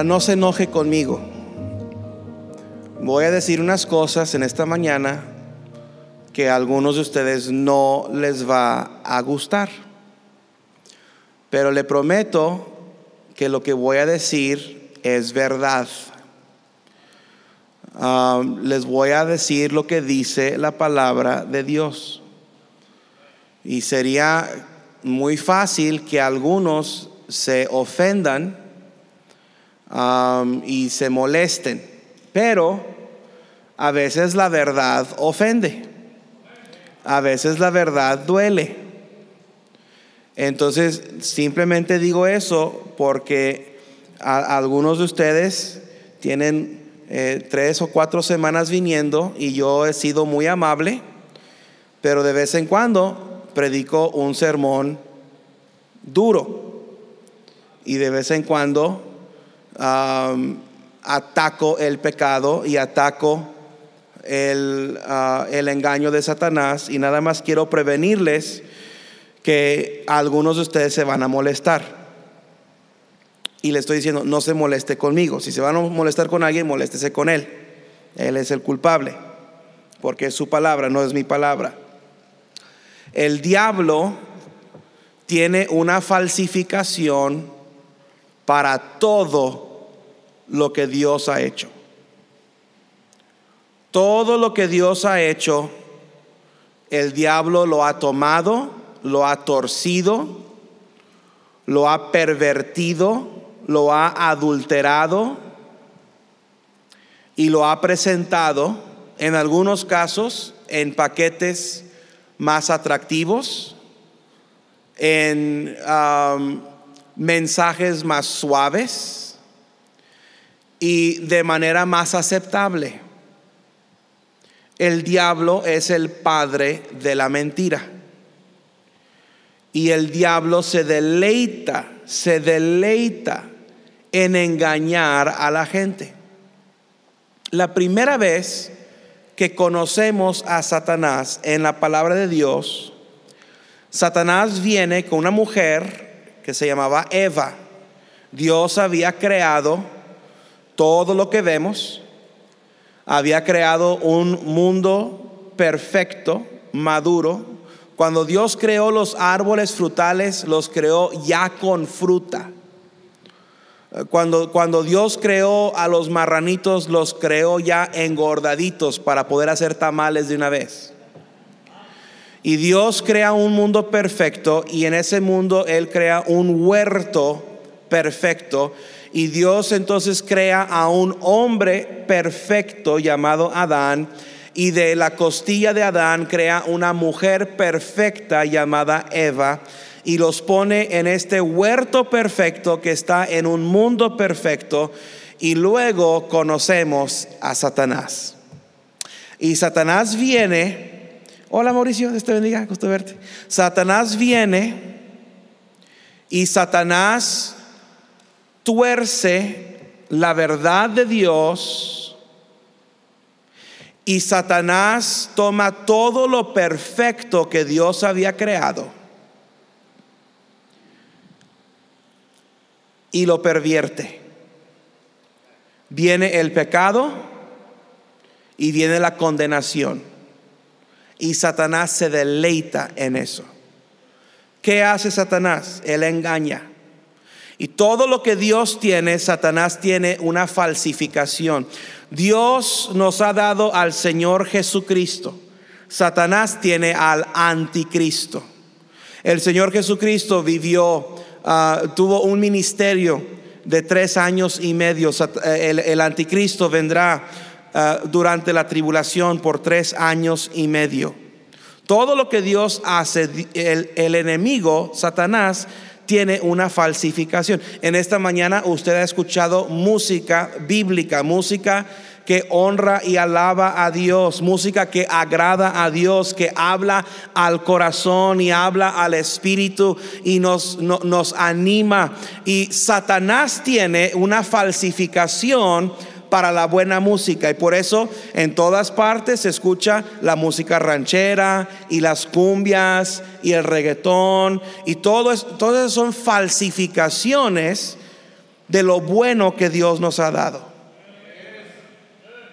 Ahora no se enoje conmigo. Voy a decir unas cosas en esta mañana que a algunos de ustedes no les va a gustar. Pero le prometo que lo que voy a decir es verdad. Ah, les voy a decir lo que dice la palabra de Dios. Y sería muy fácil que algunos se ofendan y se molesten. Pero a veces la verdad ofende. A veces la verdad duele. Entonces, simplemente digo eso porque algunos de ustedes tienen eh, tres o cuatro semanas viniendo y yo he sido muy amable, pero de vez en cuando predico un sermón duro y de vez en cuando ataco el pecado y ataco ah, el, engaño de Satanás y nada más quiero prevenirles que algunos de ustedes se van a molestar. Y le estoy diciendo, no se moleste conmigo. Si se van a molestar con alguien, moléstese con él. Él es el culpable, porque es su palabra, no es mi palabra. El diablo tiene una falsificación para todo lo que Dios ha hecho. Todo lo que Dios ha hecho, el diablo lo ha tomado, lo ha torcido, lo ha pervertido, lo ha adulterado y lo ha presentado en algunos casos en paquetes más atractivos, en mensajes más suaves y de manera más aceptable. El diablo es el padre de la mentira. Y el diablo se deleita, se deleita en engañar a la gente. La primera vez que conocemos a Satanás en la palabra de Dios, Satanás viene con una mujer que se llamaba Eva. Dios había creado todo lo que vemos, había creado un mundo perfecto, maduro. Cuando Dios creó los árboles frutales, los creó ya con fruta. Cuando, cuando Dios creó a los marranitos, los creó ya engordaditos para poder hacer tamales de una vez. Y Dios crea un mundo perfecto y en ese mundo Él crea un huerto perfecto y Dios entonces crea a un hombre perfecto llamado Adán. Y de la costilla de Adán crea una mujer perfecta llamada Eva. Y los pone en este huerto perfecto que está en un mundo perfecto. Y luego conocemos a Satanás. Y Satanás viene. Hola Mauricio, Dios te bendiga, gusto verte. Satanás viene y Satanás tuerce la verdad de Dios y Satanás toma todo lo perfecto que Dios había creado y lo pervierte. Viene el pecado y viene la condenación. Y Satanás se deleita en eso. ¿Qué hace Satanás? Él engaña. Y todo lo que Dios tiene, Satanás tiene una falsificación. Dios nos ha dado al Señor Jesucristo. Satanás tiene al anticristo. El Señor Jesucristo vivió, ah, tuvo un ministerio de tres años y medio. Eh, el, anticristo vendrá ah, durante la tribulación por tres años y medio. Todo lo que Dios hace, el, el enemigo, Satanás, tiene una falsificación. En esta mañana usted ha escuchado música bíblica, música que honra y alaba a Dios, música que agrada a Dios, que habla al corazón y habla al espíritu y nos, nos anima. Y Satanás tiene una falsificación para la buena música y por eso en todas partes se escucha la música ranchera y las cumbias y el reggaetón y todo es, todas son falsificaciones de lo bueno que Dios nos ha dado.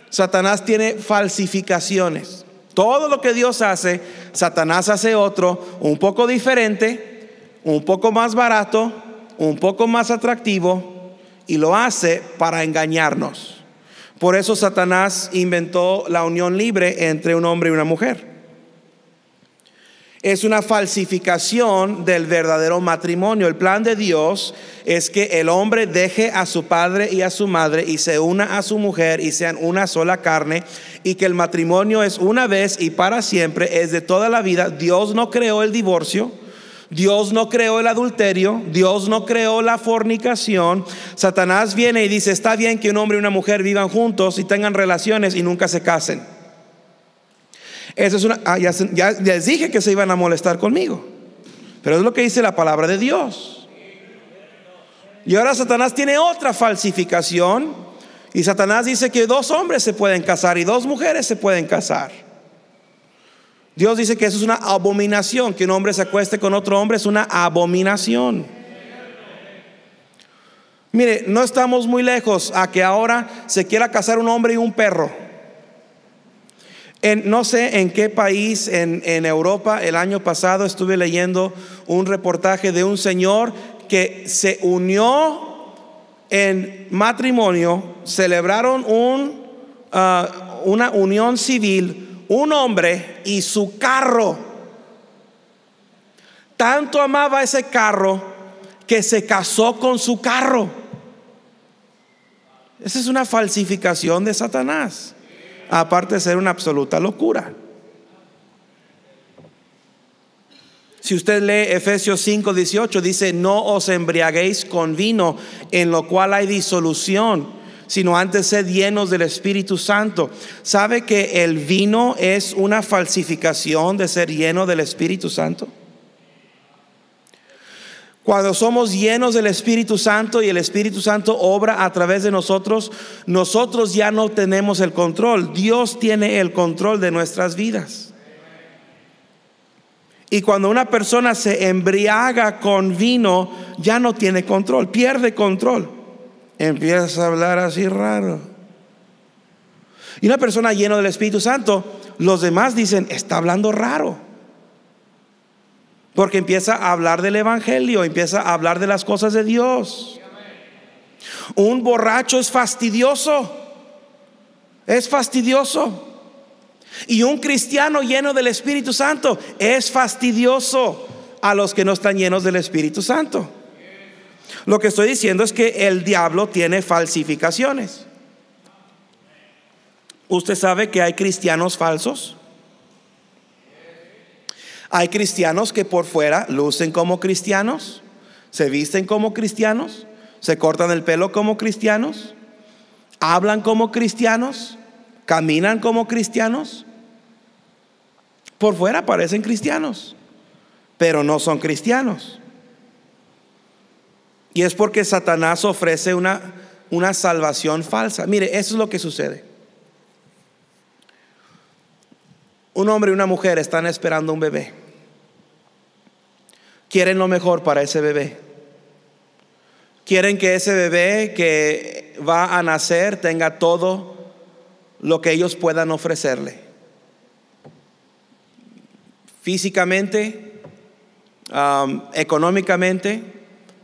Satanás tiene falsificaciones. Todo lo que Dios hace, Satanás hace otro, un poco diferente, un poco más barato, un poco más atractivo, y lo hace para engañarnos. Por eso Satanás inventó la unión libre entre un hombre y una mujer es una falsificación del verdadero matrimonio. El plan de Dios es que el hombre deje a su padre y a su madre y se una a su mujer y sean una sola carne y que el matrimonio es una vez y para siempre, es de toda la vida. Dios no creó el divorcio. Dios no creó el adulterio, Dios no creó la fornicación. Satanás viene y dice, está bien que un hombre y una mujer vivan juntos y tengan relaciones y nunca se casen. Eso es una, ah, ya, ya les dije que se iban a molestar conmigo. Pero es lo que dice la palabra de Dios. Y ahora Satanás tiene otra falsificación. Y Satanás dice que dos hombres se pueden casar y dos mujeres se pueden casar. Dios dice que eso es una abominación, que un hombre se acueste con otro hombre es una abominación. Mire, no estamos muy lejos a que ahora se quiera casar un hombre y un perro no sé en qué país en, en Europa el año pasado estuve leyendo un reportaje de un señor que se unió en matrimonio, celebraron ah, una unión civil, un hombre y su carro. Tanto amaba ese carro que se casó con su carro. Esa es una falsificación de Satanás aparte de ser una absoluta locura. Si usted lee Efesios 5, 18, dice, no os embriaguéis con vino, en lo cual hay disolución, sino antes sed llenos del Espíritu Santo. ¿Sabe que el vino es una falsificación de ser lleno del Espíritu Santo? Cuando somos llenos del Espíritu Santo y el Espíritu Santo obra a través de nosotros, nosotros ya no tenemos el control. Dios tiene el control de nuestras vidas. Y cuando una persona se embriaga con vino, ya no tiene control, pierde control. Empieza a hablar así raro. Y una persona llena del Espíritu Santo, los demás dicen, está hablando raro. Porque empieza a hablar del Evangelio, empieza a hablar de las cosas de Dios. Un borracho es fastidioso. Es fastidioso. Y un cristiano lleno del Espíritu Santo es fastidioso a los que no están llenos del Espíritu Santo. Lo que estoy diciendo es que el diablo tiene falsificaciones. ¿Usted sabe que hay cristianos falsos? Hay cristianos que por fuera lucen como cristianos, se visten como cristianos, se cortan el pelo como cristianos, hablan como cristianos, caminan como cristianos. Por fuera parecen cristianos, pero no son cristianos. Y es porque Satanás ofrece una, una salvación falsa. Mire, eso es lo que sucede. Un hombre y una mujer están esperando un bebé. Quieren lo mejor para ese bebé. Quieren que ese bebé que va a nacer tenga todo lo que ellos puedan ofrecerle. Físicamente, económicamente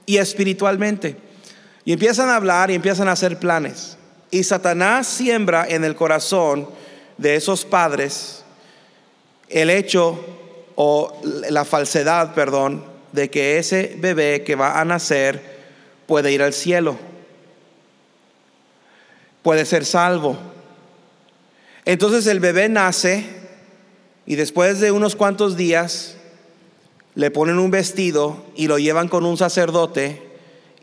y espiritualmente. Y empiezan a hablar y empiezan a hacer planes. Y Satanás siembra en el corazón de esos padres el hecho o la falsedad, perdón, de que ese bebé que va a nacer puede ir al cielo, puede ser salvo. Entonces el bebé nace y después de unos cuantos días le ponen un vestido y lo llevan con un sacerdote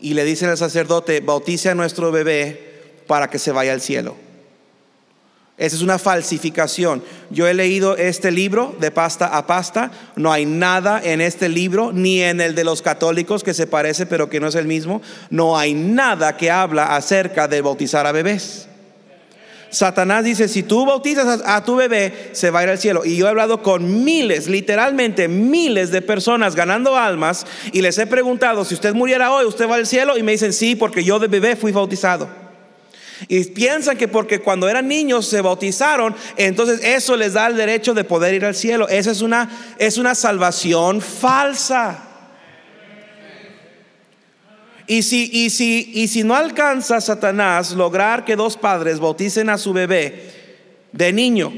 y le dicen al sacerdote, bautice a nuestro bebé para que se vaya al cielo. Esa es una falsificación. Yo he leído este libro de pasta a pasta. No hay nada en este libro, ni en el de los católicos que se parece pero que no es el mismo. No hay nada que habla acerca de bautizar a bebés. Satanás dice, si tú bautizas a, tu bebé, se va a ir al cielo. Y yo he hablado con miles, literalmente miles de personas ganando almas y les he preguntado, si usted muriera hoy, ¿usted va al cielo? Y me dicen, sí, porque yo de bebé fui bautizado. Y piensan que porque cuando eran niños se bautizaron, entonces eso les da el derecho de poder ir al cielo. Esa es una, es una salvación falsa. Y si, y, si, y si no alcanza Satanás lograr que dos padres bauticen a su bebé de niño,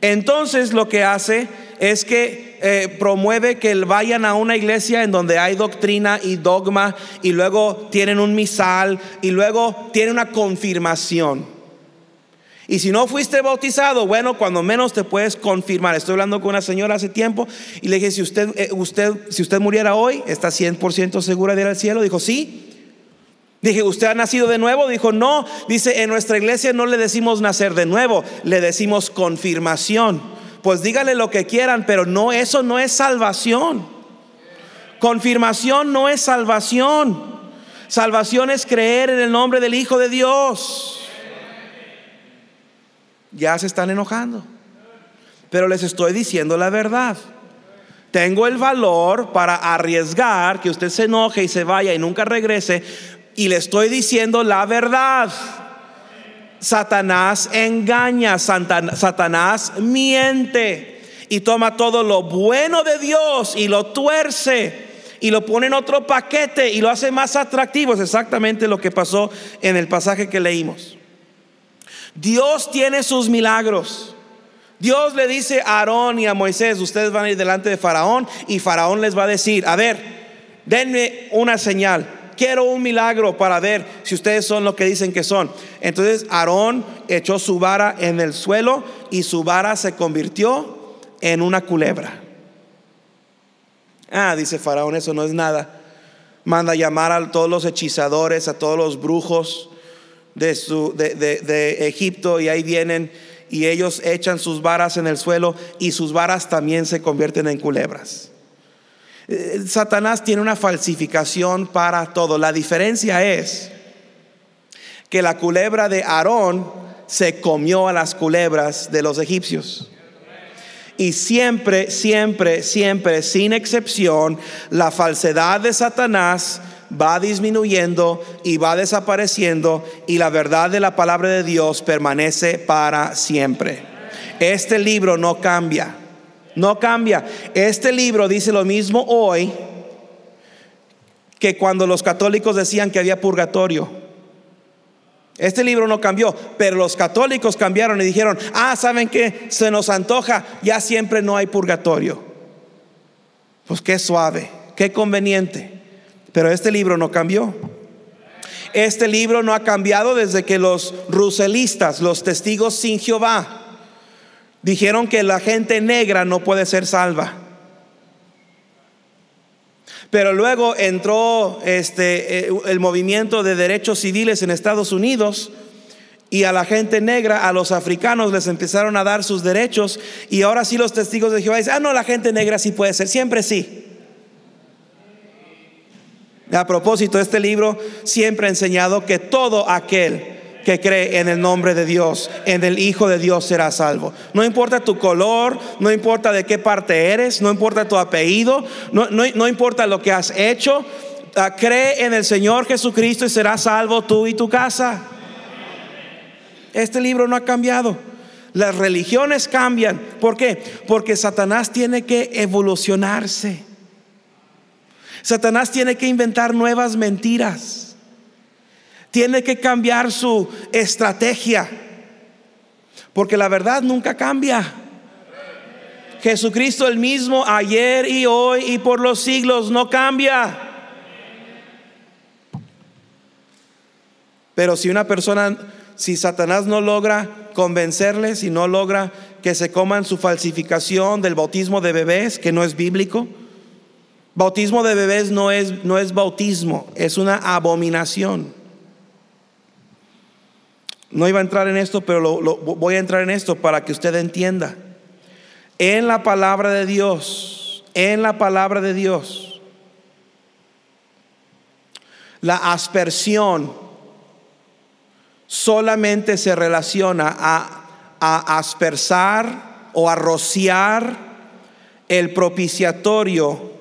entonces lo que hace es que eh, promueve que vayan a una iglesia en donde hay doctrina y dogma y luego tienen un misal y luego tienen una confirmación. Y si no fuiste bautizado, bueno, cuando menos te puedes confirmar. Estoy hablando con una señora hace tiempo y le dije, si usted, eh, usted, si usted muriera hoy, ¿está 100% segura de ir al cielo? Dijo, sí. Dije, ¿usted ha nacido de nuevo? Dijo, no. Dice, en nuestra iglesia no le decimos nacer de nuevo, le decimos confirmación. Pues dígale lo que quieran, pero no, eso no es salvación. Confirmación no es salvación. Salvación es creer en el nombre del Hijo de Dios ya se están enojando. Pero les estoy diciendo la verdad. Tengo el valor para arriesgar que usted se enoje y se vaya y nunca regrese. Y le estoy diciendo la verdad. Satanás engaña, Satanás miente y toma todo lo bueno de Dios y lo tuerce y lo pone en otro paquete y lo hace más atractivo. Es exactamente lo que pasó en el pasaje que leímos. Dios tiene sus milagros. Dios le dice a Aarón y a Moisés, ustedes van a ir delante de Faraón y Faraón les va a decir, a ver, denme una señal. Quiero un milagro para ver si ustedes son lo que dicen que son. Entonces Aarón echó su vara en el suelo y su vara se convirtió en una culebra. Ah, dice Faraón, eso no es nada. Manda llamar a todos los hechizadores, a todos los brujos, de, su, de, Egipto y ahí vienen y ellos echan sus varas en el suelo y sus varas también se convierten en culebras. Eh, Satanás tiene una falsificación para todo. La diferencia es que la culebra de Aarón se comió a las culebras de los egipcios. Y siempre, siempre, siempre, sin excepción, la falsedad de Satanás va disminuyendo y va desapareciendo y la verdad de la palabra de Dios permanece para siempre. Este libro no cambia, no cambia. Este libro dice lo mismo hoy que cuando los católicos decían que había purgatorio. Este libro no cambió, pero los católicos cambiaron y dijeron, ah, ¿saben qué? Se nos antoja, ya siempre no hay purgatorio. Pues qué suave, qué conveniente. Pero este libro no cambió. Este libro no ha cambiado desde que los ruselistas, los testigos sin Jehová, dijeron que la gente negra no puede ser salva. Pero luego entró este, eh, el movimiento de derechos civiles en Estados Unidos y a la gente negra, a los africanos les empezaron a dar sus derechos y ahora sí los testigos de Jehová dicen, ah, no, la gente negra sí puede ser, siempre sí. A propósito, este libro siempre ha enseñado que todo aquel que cree en el nombre de Dios, en el Hijo de Dios será salvo. No importa tu color, no importa de qué parte eres, no importa tu apellido, no, no, importa lo que has hecho, ah, cree en el Señor Jesucristo y serás salvo tú y tu casa. Este libro no ha cambiado. Las religiones cambian. ¿Por qué? Porque Satanás tiene que evolucionarse. Satanás tiene que inventar nuevas mentiras. Tiene que cambiar su estrategia. Porque la verdad nunca cambia. Jesucristo el mismo ayer y hoy y por los siglos no cambia. Pero si una persona, si Satanás no logra convencerles y no logra que se coman su falsificación del bautismo de bebés, que no es bíblico, Bautismo de bebés no es, no es bautismo, es una abominación. No iba a entrar en esto, pero voy a entrar en esto para que usted entienda. En la palabra de Dios, en la palabra de Dios, la aspersión solamente se relaciona a, a aspersar o a rociar el propiciatorio,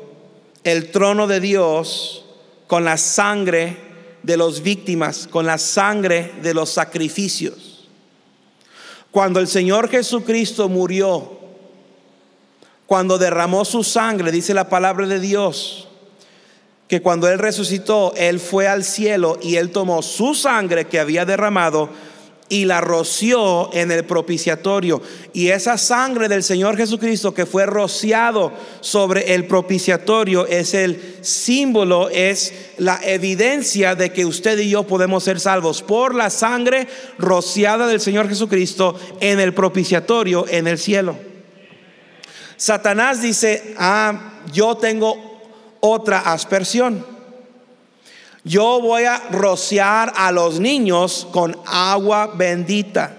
el trono de Dios, con la sangre de las víctimas, con la sangre de los sacrificios. Cuando el Señor Jesucristo murió, cuando derramó su sangre, dice la palabra de Dios, que cuando Él resucitó, Él fue al cielo y Él tomó su sangre que había derramado y la roció en el propiciatorio. Y esa sangre del Señor Jesucristo que fue rociado sobre el propiciatorio es el símbolo, es la evidencia de que usted y yo podemos ser salvos por la sangre rociada del Señor Jesucristo en el propiciatorio en el cielo. Satanás dice, ah, yo tengo otra aspersión. Yo voy a rociar a los niños con agua bendita.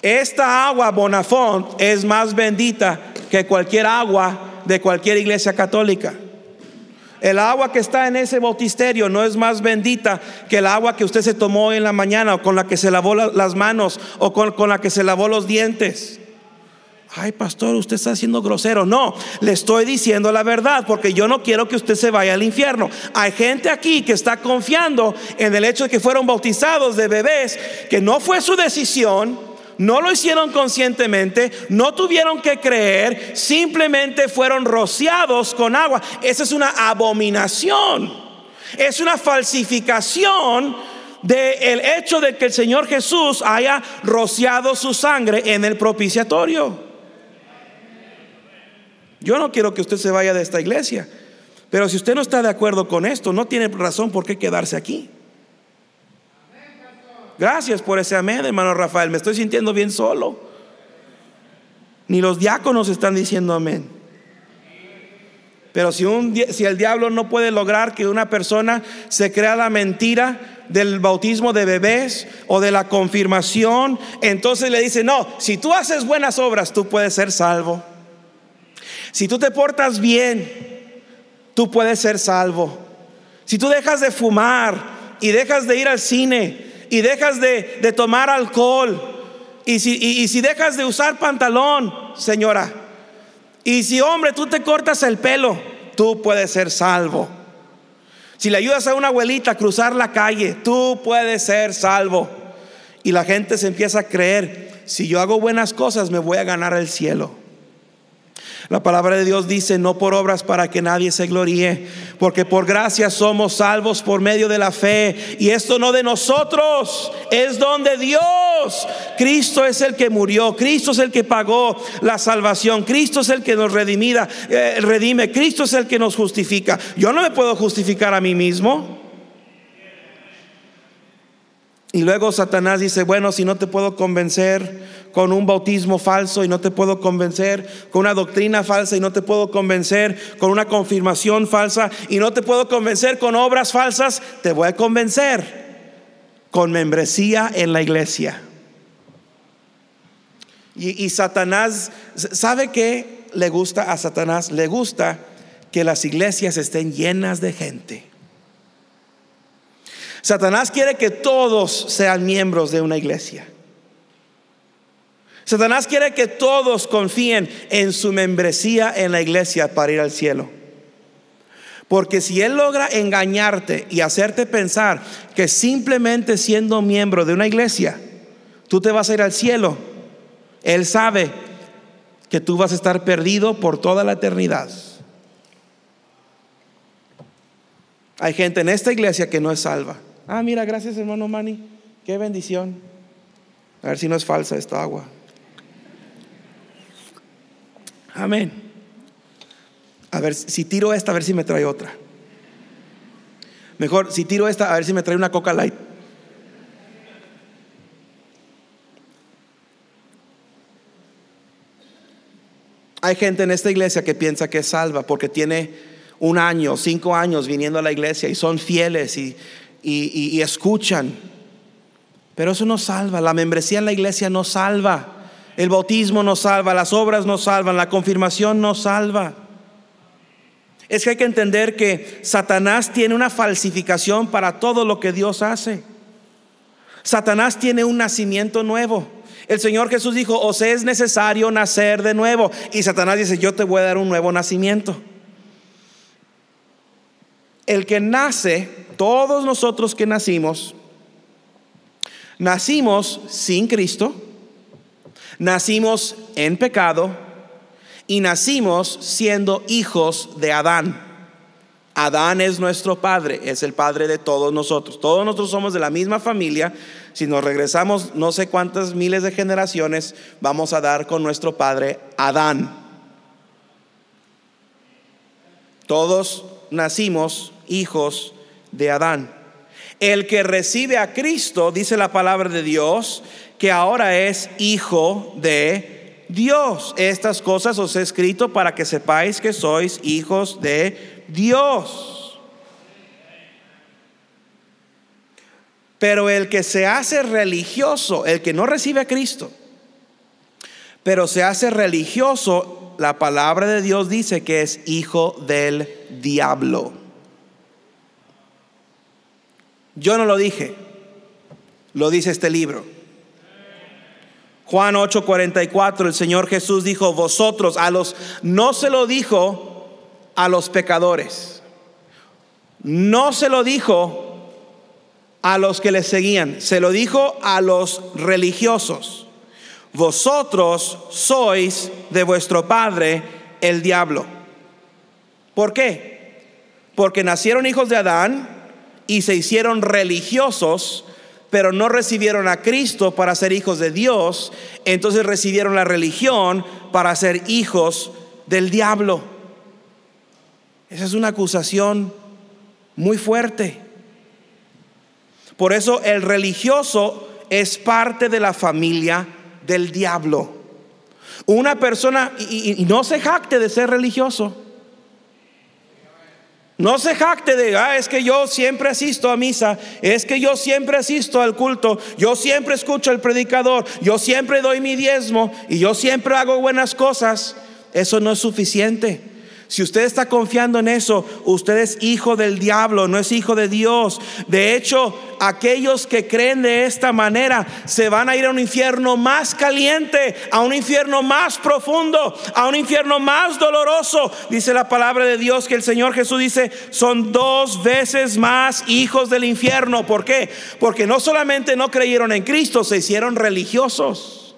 Esta agua Bonafont es más bendita que cualquier agua de cualquier iglesia católica. El agua que está en ese bautisterio no es más bendita que el agua que usted se tomó en la mañana o con la que se lavó las manos o con, con la que se lavó los dientes ay pastor, usted está siendo grosero. No, le estoy diciendo la verdad porque yo no quiero que usted se vaya al infierno. Hay gente aquí que está confiando en el hecho de que fueron bautizados de bebés, que no fue su decisión, no lo hicieron conscientemente, no tuvieron que creer, simplemente fueron rociados con agua. Esa es una abominación, es una falsificación del hecho de que el Señor Jesús haya rociado su sangre en el propiciatorio. Yo no quiero que usted se vaya de esta iglesia. Pero si usted no está de acuerdo con esto, no tiene razón por qué quedarse aquí. Gracias por ese amén, hermano Rafael. Me estoy sintiendo bien solo. Ni los diáconos están diciendo amén. Pero si, un, el diablo no puede lograr que una persona se crea la mentira del bautismo de bebés o de la confirmación, entonces le dice, no, si tú haces buenas obras, tú puedes ser salvo. Si tú te portas bien, tú puedes ser salvo. Si tú dejas de fumar y dejas de ir al cine y dejas de, tomar alcohol y si, y si dejas de usar pantalón, señora, y si hombre tú te cortas el pelo, tú puedes ser salvo. Si le ayudas a una abuelita a cruzar la calle, tú puedes ser salvo. Y la gente se empieza a creer, si yo hago buenas cosas me voy a ganar el cielo. La palabra de Dios dice, no por obras para que nadie se gloríe, porque por gracia somos salvos por medio de la fe. Y esto no de nosotros, es donde Dios. Cristo es el que murió, Cristo es el que pagó la salvación, Cristo es el que nos redimida, eh, redime, Cristo es el que nos justifica. Yo no me puedo justificar a mí mismo. Y luego Satanás dice, bueno, si no te puedo convencer con un bautismo falso y no te puedo convencer con una doctrina falsa y no te puedo convencer con una confirmación falsa y no te puedo convencer con obras falsas, te voy a convencer con membresía en la iglesia. Y, Satanás, ¿sabe qué le gusta a Satanás? Le gusta que las iglesias estén llenas de gente. Satanás quiere que todos sean miembros de una iglesia. Satanás quiere que todos confíen en su membresía en la iglesia para ir al cielo. Porque si Él logra engañarte y hacerte pensar que simplemente siendo miembro de una iglesia, tú te vas a ir al cielo, Él sabe que tú vas a estar perdido por toda la eternidad. Hay gente en esta iglesia que no es salva. Ah, mira, gracias hermano Manny. Qué bendición. A ver si no es falsa esta agua. Amén. A ver, si tiro esta, a ver si me trae otra. Mejor, si tiro esta, a ver si me trae una Coca Light. Hay gente en esta iglesia que piensa que es salva porque tiene un año, cinco años viniendo a la iglesia y son fieles y, y escuchan. Pero eso no salva. La membresía en la iglesia no salva. El bautismo no salva, las obras no salvan, la confirmación no salva. Es que hay que entender que Satanás tiene una falsificación para todo lo que Dios hace. Satanás tiene un nacimiento nuevo. El Señor Jesús dijo, os es necesario nacer de nuevo. Y Satanás dice, yo te voy a dar un nuevo nacimiento. El que nace, todos nosotros que nacimos, nacimos sin Cristo, nacimos en pecado y nacimos siendo hijos de Adán. Adán es nuestro padre, es el padre de todos nosotros. Todos nosotros somos de la misma familia. Si nos regresamos no sé cuántas miles de generaciones, vamos a dar con nuestro padre Adán. Todos nacimos hijos de Adán. El que recibe a Cristo, dice la palabra de Dios, que ahora es hijo de Dios. Estas cosas os he escrito para que sepáis que sois hijos de Dios. Pero el que se hace religioso, el que no recibe a Cristo, pero se hace religioso, la palabra de Dios dice que es hijo del diablo. Yo no lo dije, lo dice este libro. Juan 8:44, el Señor Jesús dijo, vosotros a los, no se lo dijo a los pecadores. No se lo dijo a los que le seguían, se lo dijo a los religiosos. Vosotros sois de vuestro padre el diablo. ¿Por qué? Porque nacieron hijos de Adán y se hicieron religiosos, pero no recibieron a Cristo para ser hijos de Dios, entonces recibieron la religión para ser hijos del diablo. Esa es una acusación muy fuerte. Por eso el religioso es parte de la familia del diablo. Una persona, y, no se jacte de ser religioso. No se jacte de, ah, es que yo siempre asisto a misa, es que yo siempre asisto al culto, yo siempre escucho al predicador, yo siempre doy mi diezmo y yo siempre hago buenas cosas. Eso no es suficiente. Si usted está confiando en eso, usted es hijo del diablo, no es hijo de Dios. De hecho, aquellos que creen de esta manera se van a ir a un infierno más caliente, a un infierno más profundo, a un infierno más doloroso. Dice la palabra de Dios que el Señor Jesús dice, son dos veces más hijos del infierno. ¿Por qué? Porque no solamente no creyeron en Cristo, se hicieron religiosos.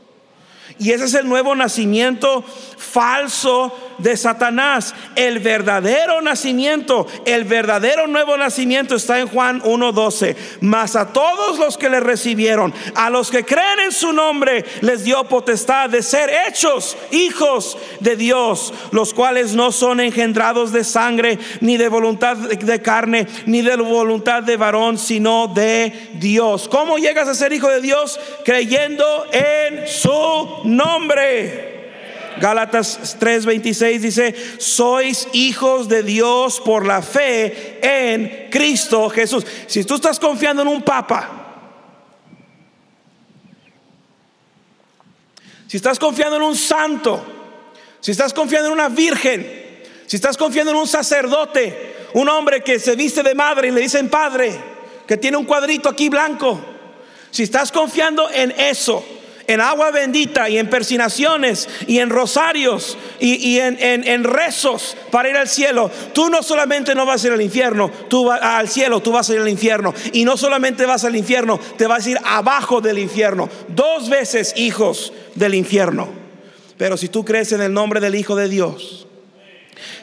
Y ese es el nuevo nacimiento falso de Satanás. El verdadero nacimiento, el verdadero nuevo nacimiento está en Juan 1.12. Mas a todos los que le recibieron, a los que creen en su nombre, les dio potestad de ser hechos hijos de Dios, los cuales no son engendrados de sangre, ni de voluntad de carne, ni de voluntad de varón, sino de Dios. ¿Cómo llegas a ser hijo de Dios? Creyendo en su nombre. Gálatas 3:26 dice, sois hijos de Dios por la fe en Cristo Jesús. Si tú estás confiando en un papa, si estás confiando en un santo, si estás confiando en una virgen, si estás confiando en un sacerdote, un hombre que se viste de madre y le dicen padre, que tiene un cuadrito aquí blanco, si estás confiando en eso, en agua bendita y en persinaciones y en rosarios y, en, rezos para ir al cielo, tú no solamente no vas a ir al infierno, tú vas al cielo, tú vas a ir al infierno. Y no solamente vas al infierno, te vas a ir abajo del infierno. Dos veces hijos del infierno. Pero si tú crees en el nombre del Hijo de Dios,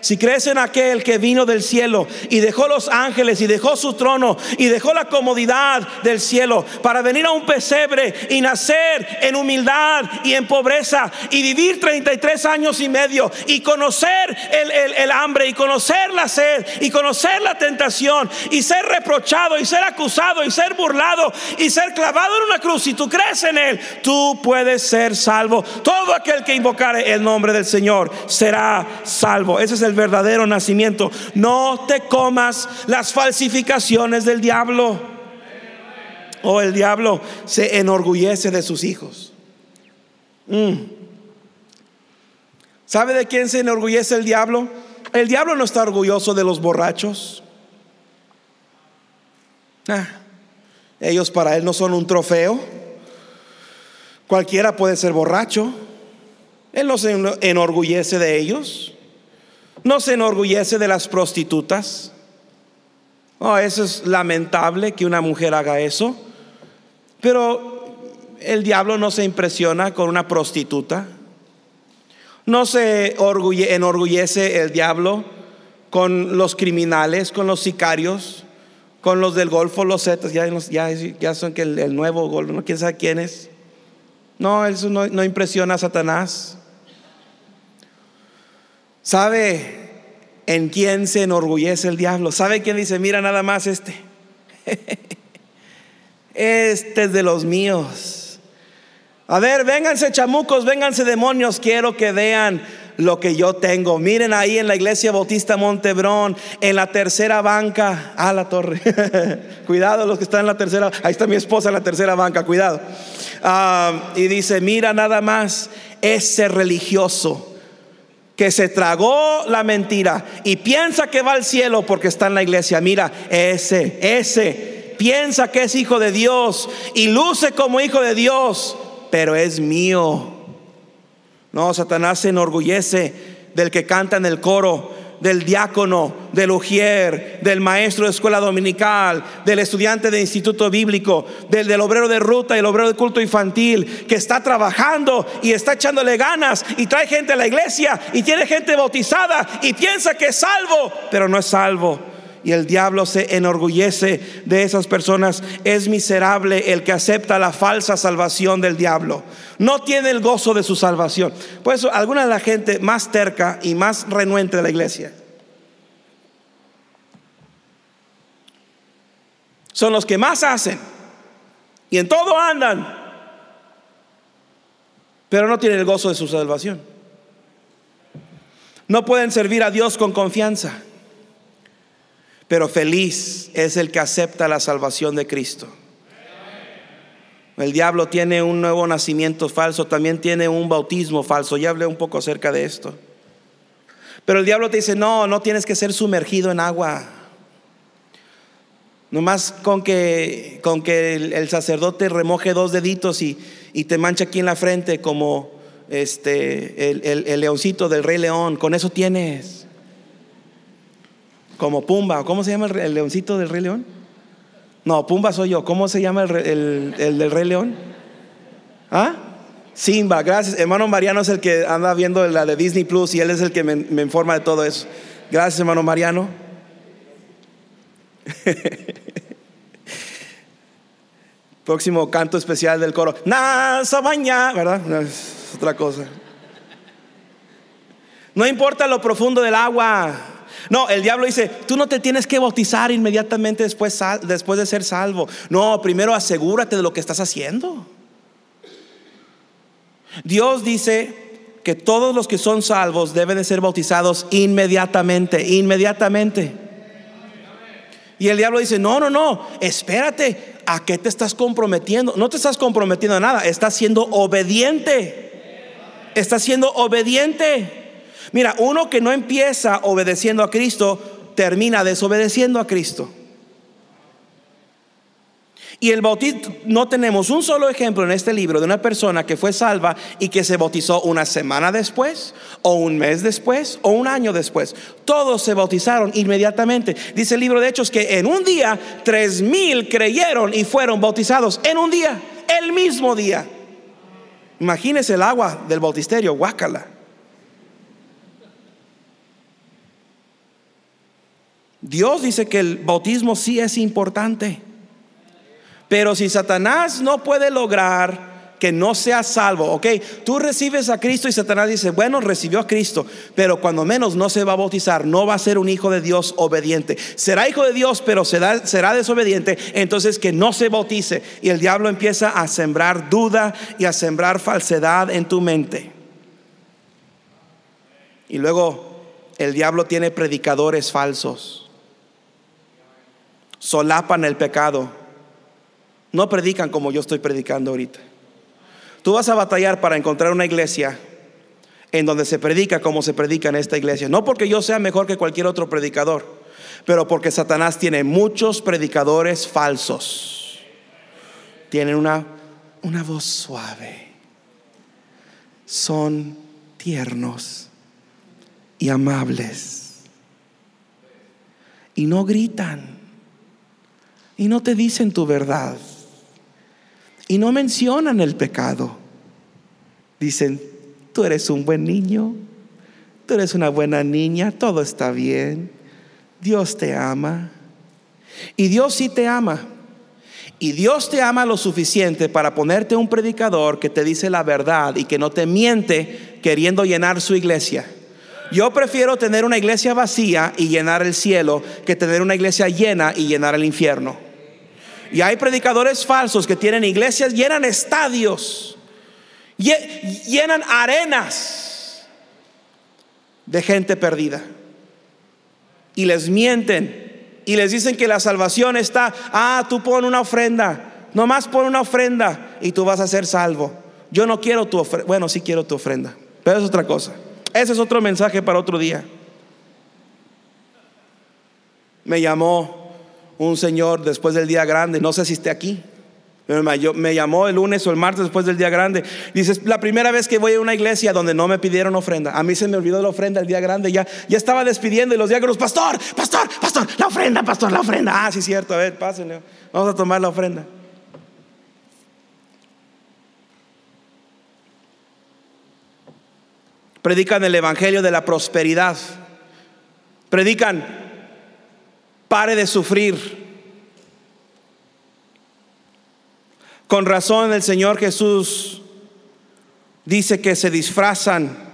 si crees en aquel que vino del cielo y dejó los ángeles y dejó su trono y dejó la comodidad del cielo para venir a un pesebre y nacer en humildad y en pobreza y vivir 33 años y medio y conocer el, hambre y conocer la sed y conocer la tentación y ser reprochado y ser acusado y ser burlado y ser clavado en una cruz, si tú crees en él, tú puedes ser salvo. Todo aquel que invocare el nombre del Señor será salvo. Ese es el verdadero nacimiento. No te comas las falsificaciones del diablo. O oh, el diablo se enorgullece de sus hijos. Mm. ¿Sabe de quién se enorgullece el diablo? El diablo no está orgulloso de los borrachos. Ah, Ellos para él no son un trofeo. Cualquiera puede ser borracho. Él no se enorgullece de ellos. No se enorgullece de las prostitutas. Oh, eso es lamentable que una mujer haga eso. Pero el diablo no se impresiona con una prostituta. No se enorgullece el diablo con los criminales, con los sicarios, con los del Golfo, los Zetas, ya, ya, son que el, nuevo Golfo, no quién sabe quién es. No, eso no, no impresiona a Satanás. ¿Sabe en quién se enorgullece el diablo? ¿Sabe quién dice, mira nada más este? este es de los míos. A ver, vénganse chamucos, vénganse demonios, quiero que vean lo que yo tengo. Miren ahí en la iglesia Bautista Montebrón, en la tercera banca, a la torre. cuidado los que están en la tercera, ahí está mi esposa en la tercera banca, cuidado. Ah, y dice, mira nada más, ese religioso que se tragó la mentira y piensa que va al cielo porque está en la iglesia. Mira, ese, ese, piensa que es hijo de Dios y luce como hijo de Dios, pero es mío. No, Satanás se enorgullece del que canta en el coro, del diácono, del ujier, del maestro de escuela dominical, del estudiante de instituto bíblico, del, del obrero de ruta y el obrero de culto infantil, que está trabajando y está echándole ganas y trae gente a la iglesia y tiene gente bautizada y piensa que es salvo, pero no es salvo y el diablo se enorgullece de esas personas. Es miserable el que acepta la falsa salvación del diablo. No tiene el gozo de su salvación. Por eso, alguna de la gente más terca y más renuente de la iglesia son los que más hacen y en todo andan, pero no tienen el gozo de su salvación. No pueden servir a Dios con confianza. Pero feliz es el que acepta la salvación de Cristo. El diablo tiene un nuevo nacimiento falso, también tiene un bautismo falso. Ya hablé un poco acerca de esto. Pero el diablo te dice, no, no tienes que ser sumergido en agua. Nomás con que, con que el, sacerdote remoje dos deditos y, te mancha aquí en la frente como este, el leoncito del rey león, con eso tienes. Como Pumba, ¿cómo se llama el, leoncito del Rey León? No, Pumba soy yo. ¿Cómo se llama el, del Rey León? ¿Ah? Simba, gracias. Hermano Mariano es el que anda viendo la de Disney Plus y él es el que me, me informa de todo eso. Gracias, hermano Mariano. Próximo canto especial del coro. Nasa baña, ¿verdad? Es otra cosa. No importa lo profundo del agua. No, el diablo dice, tú no te tienes que bautizar inmediatamente después, de ser salvo. No, primero asegúrate de lo que estás haciendo. Dios dice que todos los que son salvos deben de ser bautizados inmediatamente, inmediatamente. Y el diablo dice, no, no, no, espérate, ¿a qué te estás comprometiendo? No te estás comprometiendo a nada, estás siendo obediente. Estás siendo obediente. Mira, uno que no empieza obedeciendo a Cristo, termina desobedeciendo a Cristo. Y el bautismo, no tenemos un solo ejemplo en este libro de una persona que fue salva y que se bautizó una semana después, o un mes después, o un año después. Todos se bautizaron inmediatamente. Dice el libro de Hechos que en un día tres mil creyeron y fueron bautizados. En un día, el mismo día. Imagínese el agua del bautisterio, guácala. Dios dice que el bautismo sí es importante. Pero si Satanás no puede lograr que no sea salvo, ok, tú recibes a Cristo y Satanás dice, bueno, recibió a Cristo, pero cuando menos no se va a bautizar, no va a ser un hijo de Dios obediente. Será hijo de Dios, pero será, será desobediente, entonces que no se bautice. Y el diablo empieza a sembrar duda y a sembrar falsedad en tu mente. Y luego el diablo tiene predicadores falsos solapan el pecado. No predican como yo estoy predicando ahorita. Tú vas a batallar para encontrar una iglesia en donde se predica como se predica en esta iglesia. No porque yo sea mejor que cualquier otro predicador, pero porque Satanás tiene muchos predicadores falsos. tienen una, una voz suave. Son tiernos y amables. Y no gritan. Y no te dicen tu verdad. Y no mencionan el pecado. Dicen, tú eres un buen niño. Tú eres una buena niña. Todo está bien. Dios te ama. Y Dios sí te ama. Y Dios te ama lo suficiente para ponerte un predicador que te dice la verdad y que no te miente queriendo llenar su iglesia. Yo prefiero tener una iglesia vacía y llenar el cielo que tener una iglesia llena y llenar el infierno. Y hay predicadores falsos que tienen iglesias, llenan estadios, llenan arenas de gente perdida. Y les mienten y les dicen que la salvación está, ah, tú pon una ofrenda, nomás pon una ofrenda y tú vas a ser salvo. Yo no quiero tu ofrenda, bueno, sí quiero tu ofrenda, pero es otra cosa. Ese es otro mensaje para otro día. Me llamó un señor después del día grande, no sé si esté aquí. Me llamó el lunes o el martes después del día grande. Dice, la primera vez que voy a una iglesia donde no me pidieron ofrenda. A mí se me olvidó la ofrenda el día grande. Ya, ya estaba despidiendo y los diáconos, pastor, pastor, pastor, la ofrenda, pastor, la ofrenda. Ah, sí, cierto, a ver, pásenle. Vamos a tomar la ofrenda. Predican el evangelio de la prosperidad. Predican, pare de sufrir. Con razón el Señor Jesús dice que se disfrazan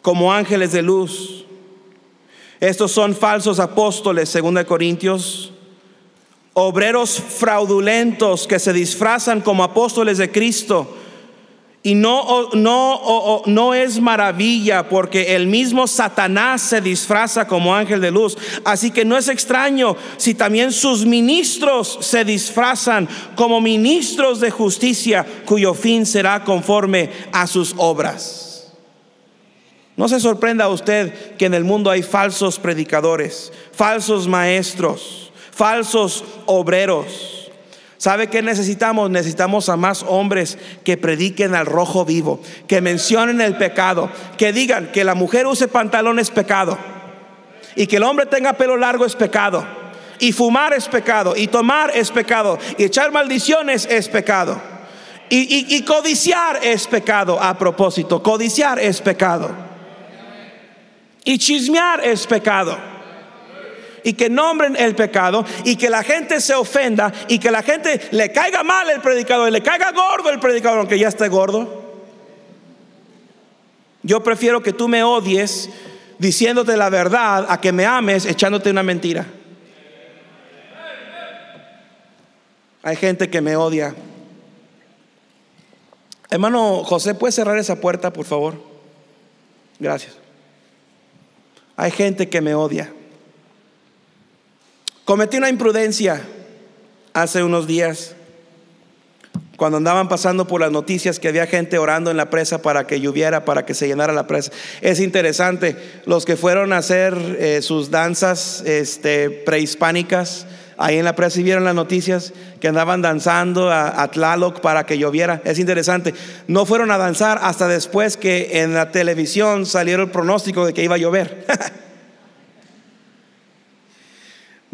como ángeles de luz. Estos son falsos apóstoles, según de Corintios, obreros fraudulentos que se disfrazan como apóstoles de Cristo y no, no, no es maravilla porque el mismo Satanás se disfraza como ángel de luz. Así que no es extraño si también sus ministros se disfrazan como ministros de justicia cuyo fin será conforme a sus obras. No se sorprenda usted que en el mundo hay falsos predicadores, falsos maestros, falsos obreros ¿Sabe qué necesitamos? Necesitamos a más hombres que prediquen al rojo vivo, que mencionen el pecado, que digan que la mujer use pantalón es pecado y que el hombre tenga pelo largo es pecado y fumar es pecado y tomar es pecado y echar maldiciones es pecado y, y codiciar es pecado a propósito, codiciar es pecado y chismear es pecado y que nombren el pecado y que la gente se ofenda y que la gente le caiga mal el predicador, le caiga gordo el predicador, aunque ya esté gordo. Yo prefiero que tú me odies diciéndote la verdad a que me ames echándote una mentira. Hay gente que me odia. Hermano José, ¿puede cerrar esa puerta, por favor? Gracias. Hay gente que me odia. Cometí una imprudencia hace unos días cuando andaban pasando por las noticias que había gente orando en la presa para que lloviera, para que se llenara la presa. Es interesante, los que fueron a hacer eh, sus danzas este, prehispánicas ahí en la presa y vieron las noticias que andaban danzando a, a, Tlaloc para que lloviera. Es interesante, no fueron a danzar hasta después que en la televisión saliera el pronóstico de que iba a llover.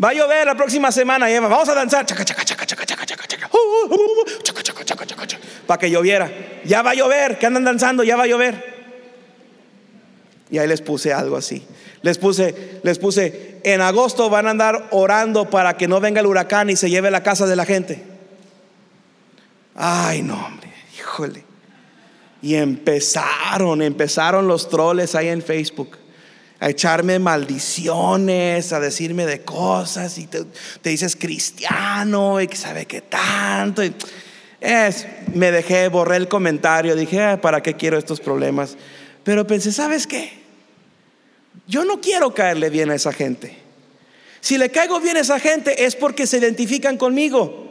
Va a llover la próxima semana, y vamos a danzar. Para que lloviera. Ya va a llover, que andan danzando, ya va a llover. Y ahí les puse algo así. Les puse, les puse, en agosto van a andar orando para que no venga el huracán y se lleve la casa de la gente. Ay, no, hombre, híjole. Y empezaron, empezaron los troles ahí en Facebook a echarme maldiciones, a decirme de cosas y te, dices cristiano y que sabe qué tanto. es, me dejé, borré el comentario, dije, ah, ¿para qué quiero estos problemas? Pero pensé, ¿sabes qué? Yo no quiero caerle bien a esa gente. Si le caigo bien a esa gente es porque se identifican conmigo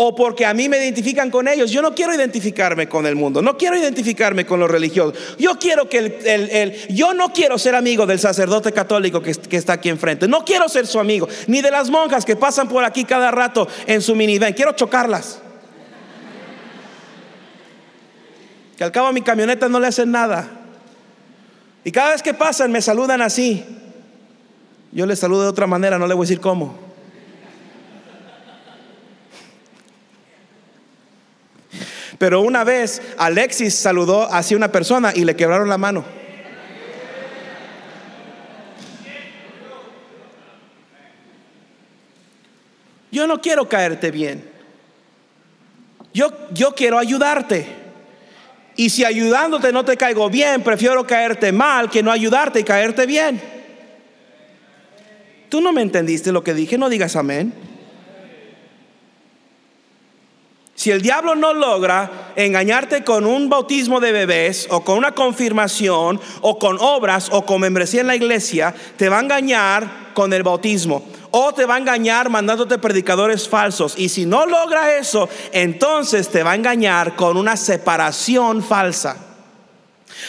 o porque a mí me identifican con ellos. Yo no quiero identificarme con el mundo, no quiero identificarme con los religiosos. Yo quiero que el, el, el yo no quiero ser amigo del sacerdote católico que, que, está aquí enfrente. No quiero ser su amigo, ni de las monjas que pasan por aquí cada rato en su minivan. Quiero chocarlas. Que al cabo a mi camioneta no le hacen nada. Y cada vez que pasan me saludan así. Yo les saludo de otra manera, no le voy a decir cómo. Pero una vez Alexis saludó hacia una persona y le quebraron la mano. Yo no quiero caerte bien. Yo, yo quiero ayudarte. Y si ayudándote no te caigo bien, prefiero caerte mal que no ayudarte y caerte bien. Tú no me entendiste lo que dije, no digas amén. Si el diablo no logra engañarte con un bautismo de bebés o con una confirmación o con obras o con membresía en la iglesia, te va a engañar con el bautismo o te va a engañar mandándote predicadores falsos. Y si no logra eso, entonces te va a engañar con una separación falsa.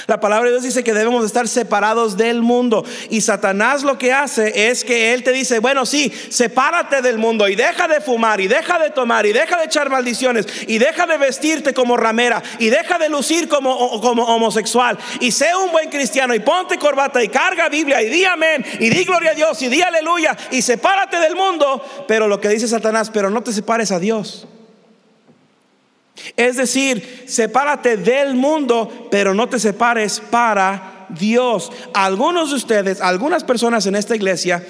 La palabra de Dios dice que debemos estar separados del mundo. Y Satanás lo que hace es que él te dice, bueno, sí, sepárate del mundo y deja de fumar y deja de tomar y deja de echar maldiciones y deja de vestirte como ramera y deja de lucir como, como homosexual y sé un buen cristiano y ponte corbata y carga Biblia y di amén y di gloria a Dios y di aleluya y sepárate del mundo. Pero lo que dice Satanás, pero no te separes a Dios. Es decir, sepárate del mundo, pero no te separes para Dios. Algunos de ustedes, algunas personas en esta iglesia,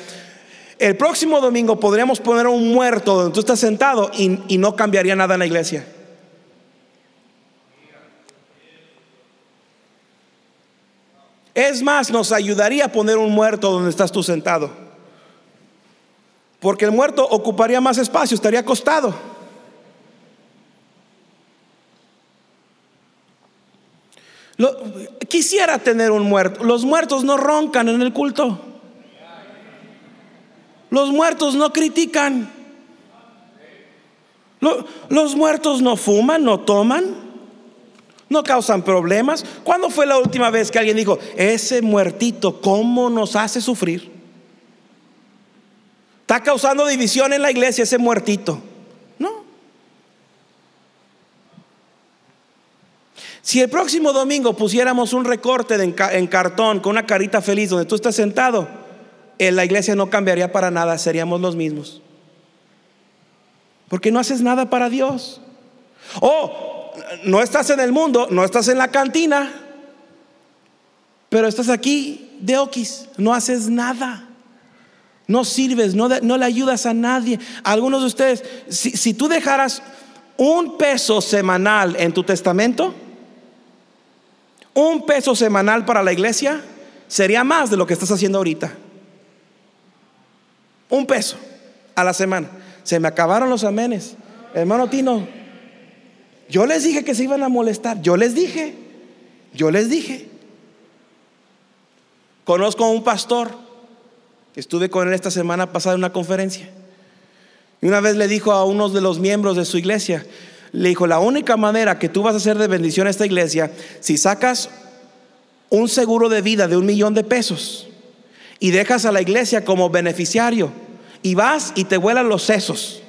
el próximo domingo podríamos poner un muerto donde tú estás sentado y, no cambiaría nada en la iglesia. Es más, nos ayudaría a poner un muerto donde estás tú sentado. Porque el muerto ocuparía más espacio, estaría acostado. Quisiera tener un muerto. Los muertos no roncan en el culto. Los muertos no critican. Los muertos no fuman, no toman, no causan problemas. ¿Cuándo fue la última vez que alguien dijo, ese muertito, cómo nos hace sufrir? Está causando división en la iglesia ese muertito. Si el próximo domingo pusiéramos un recorte en, cartón con una carita feliz donde tú estás sentado, en la iglesia no cambiaría para nada, seríamos los mismos. Porque no haces nada para Dios. O no estás en el mundo, no estás en la cantina, pero estás aquí de oquis, no haces nada. No sirves, no, le ayudas a nadie. algunos de ustedes, si tú dejaras un peso semanal en tu testamento, un peso semanal para la iglesia sería más de lo que estás haciendo ahorita. Un peso a la semana. Se me acabaron los amenes. Hermano Tino, yo les dije que se iban a molestar. Yo les dije. Yo les dije. Conozco a un pastor estuve con él esta semana pasada en una conferencia. Y una vez le dijo a uno de los miembros de su iglesia, le dijo, la única manera que tú vas a hacer de bendición a esta iglesia, si sacas un seguro de vida de un millón de pesos y dejas a la iglesia como beneficiario y vas y te vuelan los sesos.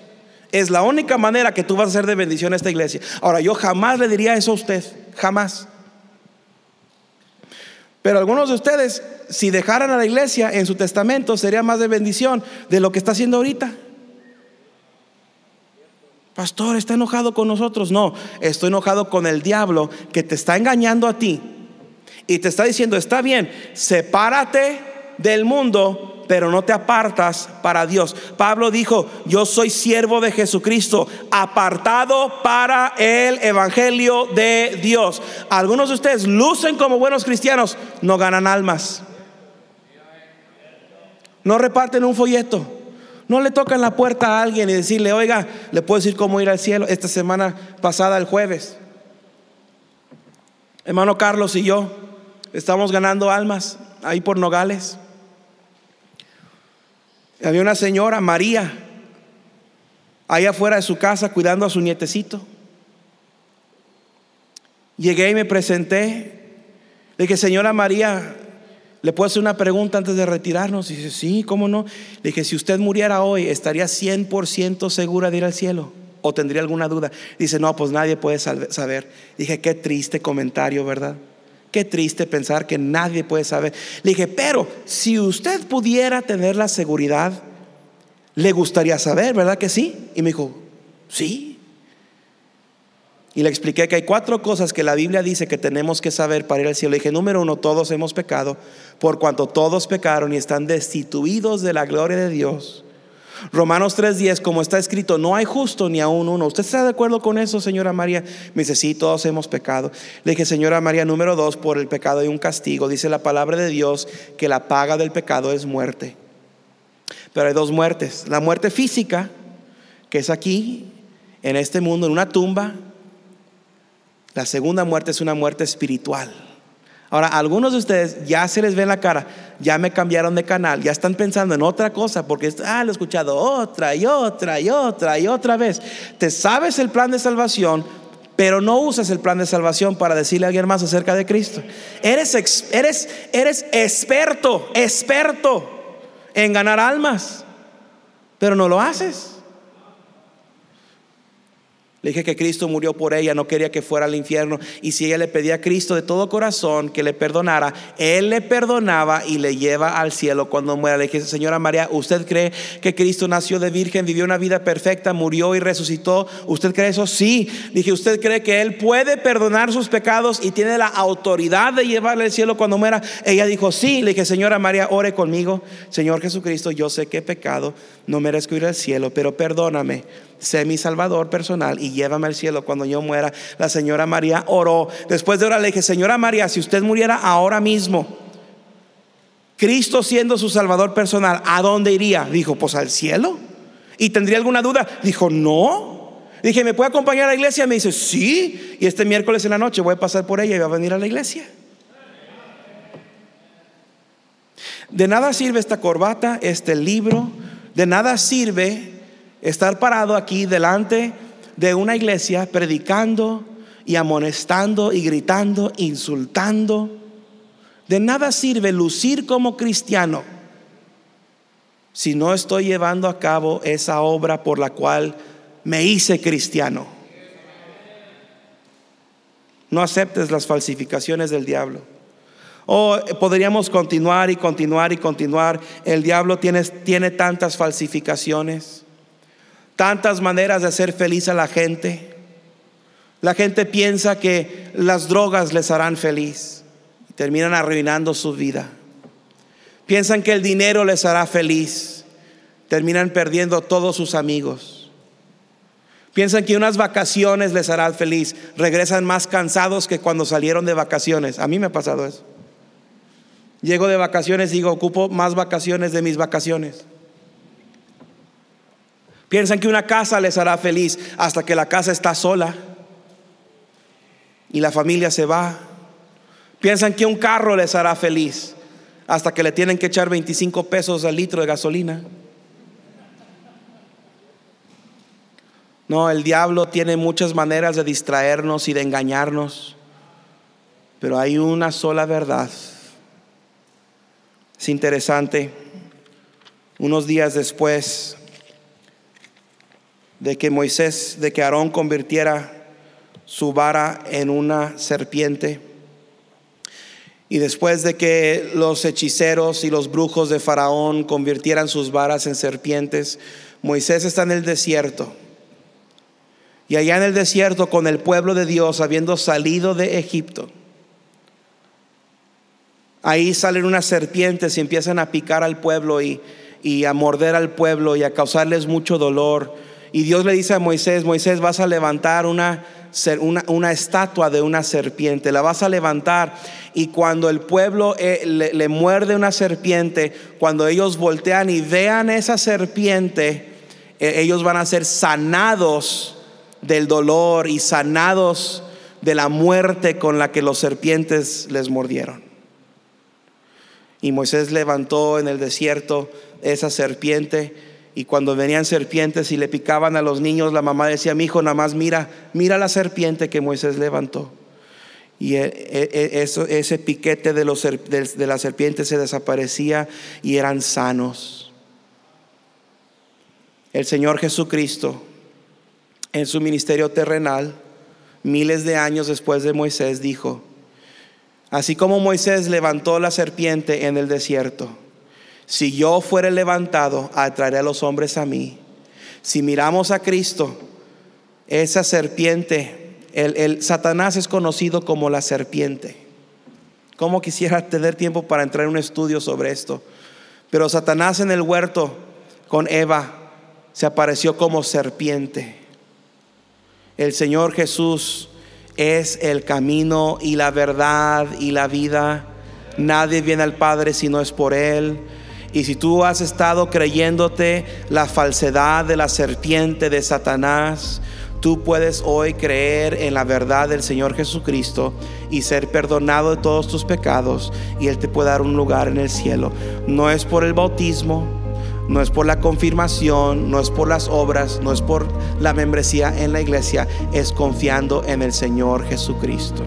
Es la única manera que tú vas a hacer de bendición a esta iglesia. Ahora, yo jamás le diría eso a usted, jamás. Pero algunos de ustedes, si dejaran a la iglesia en su testamento, sería más de bendición de lo que está haciendo ahorita. Pastor, ¿está enojado con nosotros? No, estoy enojado con el diablo que te está engañando a ti y te está diciendo, está bien, sepárate del mundo, pero no te apartas para Dios. Pablo dijo, yo soy siervo de Jesucristo, apartado para el Evangelio de Dios. Algunos de ustedes lucen como buenos cristianos, no ganan almas. No reparten un folleto. No le tocan la puerta a alguien y decirle, oiga, le puedo decir cómo ir al cielo. Esta semana pasada, el jueves, hermano Carlos y yo estamos ganando almas ahí por Nogales. Había una señora, María, ahí afuera de su casa cuidando a su nietecito. Llegué y me presenté. Le dije, señora María, ¿Le puedo hacer una pregunta antes de retirarnos? Y dice, sí, ¿cómo no? Le dije, si usted muriera hoy, ¿estaría 100% segura de ir al cielo? ¿O tendría alguna duda? Dice, no, pues nadie puede saber. Dije, qué triste comentario, ¿verdad? Qué triste pensar que nadie puede saber. Le dije, pero si usted pudiera tener la seguridad, le gustaría saber, ¿verdad que sí? Y me dijo, sí. Y le expliqué que hay cuatro cosas que la Biblia dice que tenemos que saber para ir al cielo. Le dije, número uno, todos hemos pecado, por cuanto todos pecaron y están destituidos de la gloria de Dios. Romanos 3:10, como está escrito, no hay justo ni aún uno. ¿Usted está de acuerdo con eso, señora María? Me dice, sí, todos hemos pecado. Le dije, señora María, número dos, por el pecado hay un castigo. Dice la palabra de Dios que la paga del pecado es muerte. Pero hay dos muertes. La muerte física, que es aquí, en este mundo, en una tumba. La segunda muerte es una muerte espiritual. Ahora, algunos de ustedes ya se les ve en la cara, ya me cambiaron de canal, ya están pensando en otra cosa, porque, ah, lo he escuchado otra y otra y otra y otra vez. Te sabes el plan de salvación, pero no usas el plan de salvación para decirle a alguien más acerca de Cristo. Eres, eres, eres experto, experto en ganar almas, pero no lo haces. Le dije que Cristo murió por ella, no quería que fuera al infierno. Y si ella le pedía a Cristo de todo corazón que le perdonara, Él le perdonaba y le lleva al cielo cuando muera. Le dije, señora María, ¿usted cree que Cristo nació de virgen, vivió una vida perfecta, murió y resucitó? ¿Usted cree eso? Sí. dije, ¿usted cree que Él puede perdonar sus pecados y tiene la autoridad de llevarle al cielo cuando muera? Ella dijo, sí. Le dije, señora María, ore conmigo. Señor Jesucristo, yo sé que he pecado, no merezco ir al cielo, pero perdóname sé mi salvador personal y llévame al cielo cuando yo muera. La señora María oró. Después de orar le dije, señora María, si usted muriera ahora mismo, Cristo siendo su salvador personal, ¿a dónde iría? Dijo, pues al cielo. ¿Y tendría alguna duda? Dijo, no. Dije, ¿me puede acompañar a la iglesia? Me dice, sí. Y este miércoles en la noche voy a pasar por ella y va a venir a la iglesia. De nada sirve esta corbata, este libro, de nada sirve estar parado aquí delante de una iglesia predicando y amonestando y gritando, insultando. De nada sirve lucir como cristiano si no estoy llevando a cabo esa obra por la cual me hice cristiano. No aceptes las falsificaciones del diablo. O podríamos continuar y continuar y continuar. El diablo tiene, tiene tantas falsificaciones tantas maneras de hacer feliz a la gente. La gente piensa que las drogas les harán feliz y terminan arruinando su vida. Piensan que el dinero les hará feliz, terminan perdiendo todos sus amigos. Piensan que unas vacaciones les harán feliz, regresan más cansados que cuando salieron de vacaciones. A mí me ha pasado eso. Llego de vacaciones y digo, ocupo más vacaciones de mis vacaciones. Piensan que una casa les hará feliz hasta que la casa está sola y la familia se va. Piensan que un carro les hará feliz hasta que le tienen que echar 25 pesos al litro de gasolina. No, el diablo tiene muchas maneras de distraernos y de engañarnos, pero hay una sola verdad. Es interesante, unos días después de que Moisés, de que Aarón convirtiera su vara en una serpiente. Y después de que los hechiceros y los brujos de Faraón convirtieran sus varas en serpientes, Moisés está en el desierto. Y allá en el desierto con el pueblo de Dios, habiendo salido de Egipto, ahí salen unas serpientes y empiezan a picar al pueblo y, a morder al pueblo y a causarles mucho dolor. Y Dios le dice a Moisés, Moisés, vas a levantar una, estatua de una serpiente, la vas a levantar y cuando el pueblo eh, le, muerde una serpiente, cuando ellos voltean y vean esa serpiente, eh, ellos van a ser sanados del dolor y sanados de la muerte con la que los serpientes les mordieron. Y Moisés levantó en el desierto esa serpiente y cuando venían serpientes y le picaban a los niños, la mamá decía, mi hijo, nada más mira, mira la serpiente que Moisés levantó. Y e, e, e, ese piquete de, de la serpiente se desaparecía y eran sanos. El Señor Jesucristo en su ministerio terrenal, miles de años después de Moisés, dijo, así como Moisés levantó la serpiente en el desierto, si yo fuere levantado, atraeré a los hombres a mí. Si miramos a Cristo, esa serpiente, el, Satanás es conocido como la serpiente. Como quisiera tener tiempo para entrar en un estudio sobre esto? Pero Satanás en el huerto con Eva se apareció como serpiente. El Señor Jesús es el camino y la verdad y la vida. Nadie viene al Padre si no es por Él. Y si tú has estado creyéndote la falsedad de la serpiente de Satanás, tú puedes hoy creer en la verdad del Señor Jesucristo y ser perdonado de todos tus pecados y Él te puede dar un lugar en el cielo. No es por el bautismo, no es por la confirmación, no es por las obras, no es por la membresía en la iglesia, es confiando en el Señor Jesucristo.